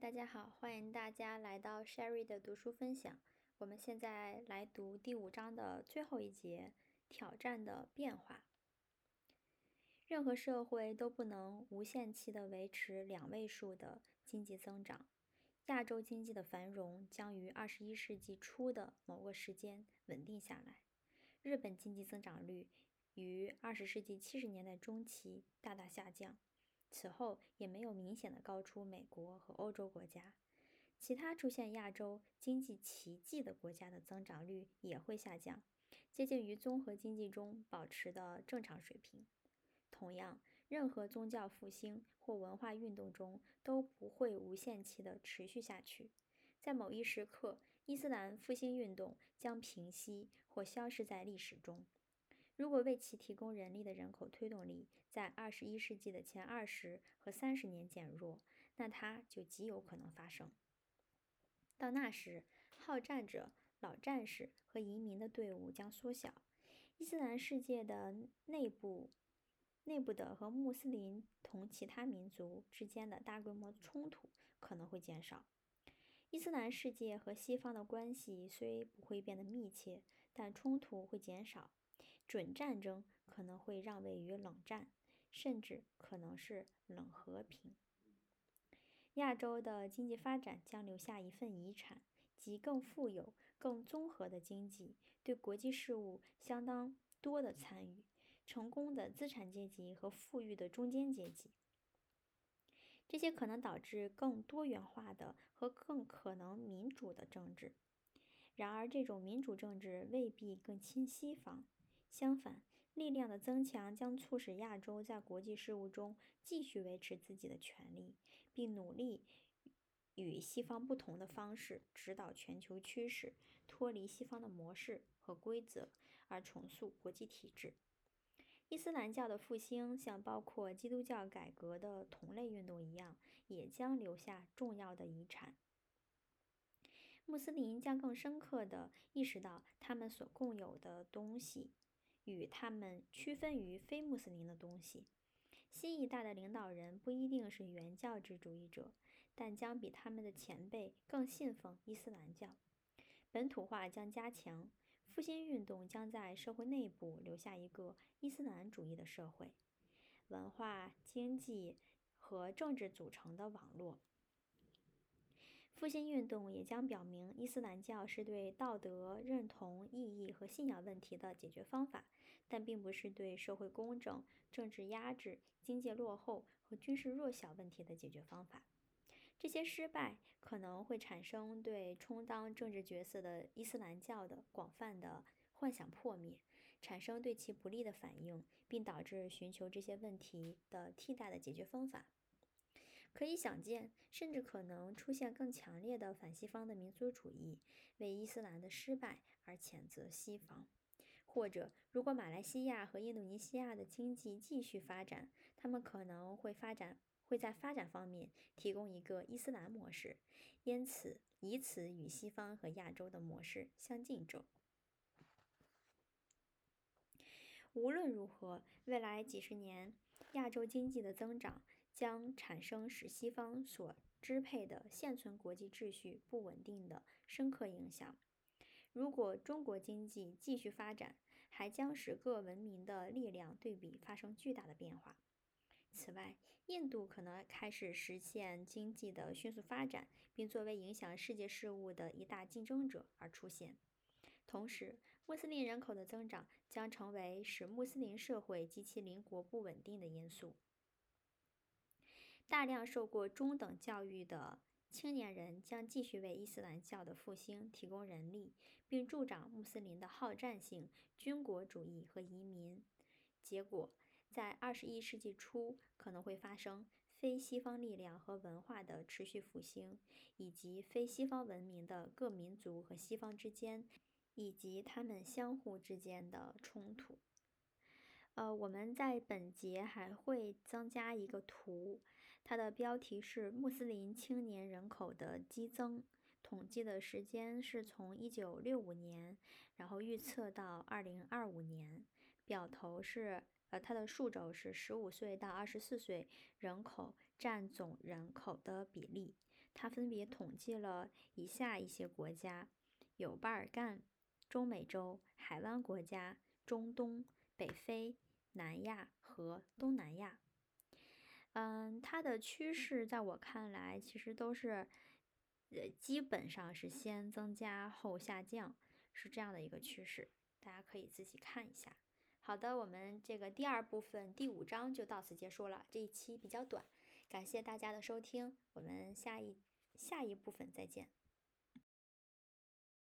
大家好，欢迎大家来到 Sherry 的读书分享。我们现在来读第五章的最后一节：挑战的变化。任何社会都不能无限期的维持两位数的经济增长。亚洲经济的繁荣将于二十一世纪初的某个时间稳定下来。日本经济增长率于二十世纪七十年代中期大大下降。此后也没有明显的高出美国和欧洲国家，其他出现亚洲经济奇迹的国家的增长率也会下降，接近于综合经济中保持的正常水平。同样，任何宗教复兴或文化运动中都不会无限期的持续下去，在某一时刻，伊斯兰复兴运动将平息或消失在历史中。如果为其提供人力的人口推动力在二十一世纪的前二十和三十年减弱，那它就极有可能发生。到那时，好战者、老战士和移民的队伍将缩小，伊斯兰世界的内部、内部的和穆斯林同其他民族之间的大规模冲突可能会减少。伊斯兰世界和西方的关系虽不会变得密切，但冲突会减少。准战争可能会让位于冷战，甚至可能是冷和平。亚洲的经济发展将留下一份遗产，即更富有、更综合的经济，对国际事务相当多的参与，成功的资产阶级和富裕的中间阶级。这些可能导致更多元化的和更可能民主的政治。然而，这种民主政治未必更亲西方。相反，力量的增强将促使亚洲在国际事务中继续维持自己的权利，并努力与西方不同的方式指导全球趋势，脱离西方的模式和规则，而重塑国际体制。伊斯兰教的复兴，像包括基督教改革的同类运动一样，也将留下重要的遗产。穆斯林将更深刻地意识到他们所共有的东西。与他们区分于非穆斯林的东西。新一代的领导人不一定是原教旨主义者，但将比他们的前辈更信奉伊斯兰教。本土化将加强，复兴运动将在社会内部留下一个伊斯兰主义的社会，文化、经济和政治组成的网络。复兴运动也将表明，伊斯兰教是对道德认同、意义和信仰问题的解决方法，但并不是对社会公正、政治压制、经济落后和军事弱小问题的解决方法。这些失败可能会产生对充当政治角色的伊斯兰教的广泛的幻想破灭，产生对其不利的反应，并导致寻求这些问题的替代的解决方法。可以想见，甚至可能出现更强烈的反西方的民族主义，为伊斯兰的失败而谴责西方。或者，如果马来西亚和印度尼西亚的经济继续发展，他们可能会发展会在发展方面提供一个伊斯兰模式，因此以此与西方和亚洲的模式相竞争。无论如何，未来几十年亚洲经济的增长。将产生使西方所支配的现存国际秩序不稳定的深刻影响。如果中国经济继续发展，还将使各文明的力量对比发生巨大的变化。此外，印度可能开始实现经济的迅速发展，并作为影响世界事务的一大竞争者而出现。同时，穆斯林人口的增长将成为使穆斯林社会及其邻国不稳定的因素。大量受过中等教育的青年人将继续为伊斯兰教的复兴提供人力，并助长穆斯林的好战性、军国主义和移民。结果，在二十一世纪初可能会发生非西方力量和文化的持续复兴，以及非西方文明的各民族和西方之间，以及他们相互之间的冲突。呃，我们在本节还会增加一个图，它的标题是穆斯林青年人口的激增，统计的时间是从一九六五年，然后预测到二零二五年。表头是，呃，它的数轴是十五岁到二十四岁人口占总人口的比例，它分别统计了以下一些国家：有巴尔干、中美洲、海湾国家、中东、北非、南亚和东南亚。嗯，它的趋势在我看来，其实都是，呃，基本上是先增加后下降，是这样的一个趋势。大家可以自己看一下。好的，我们这个第二部分第五章就到此结束了。这一期比较短，感谢大家的收听，我们下一下一部分再见。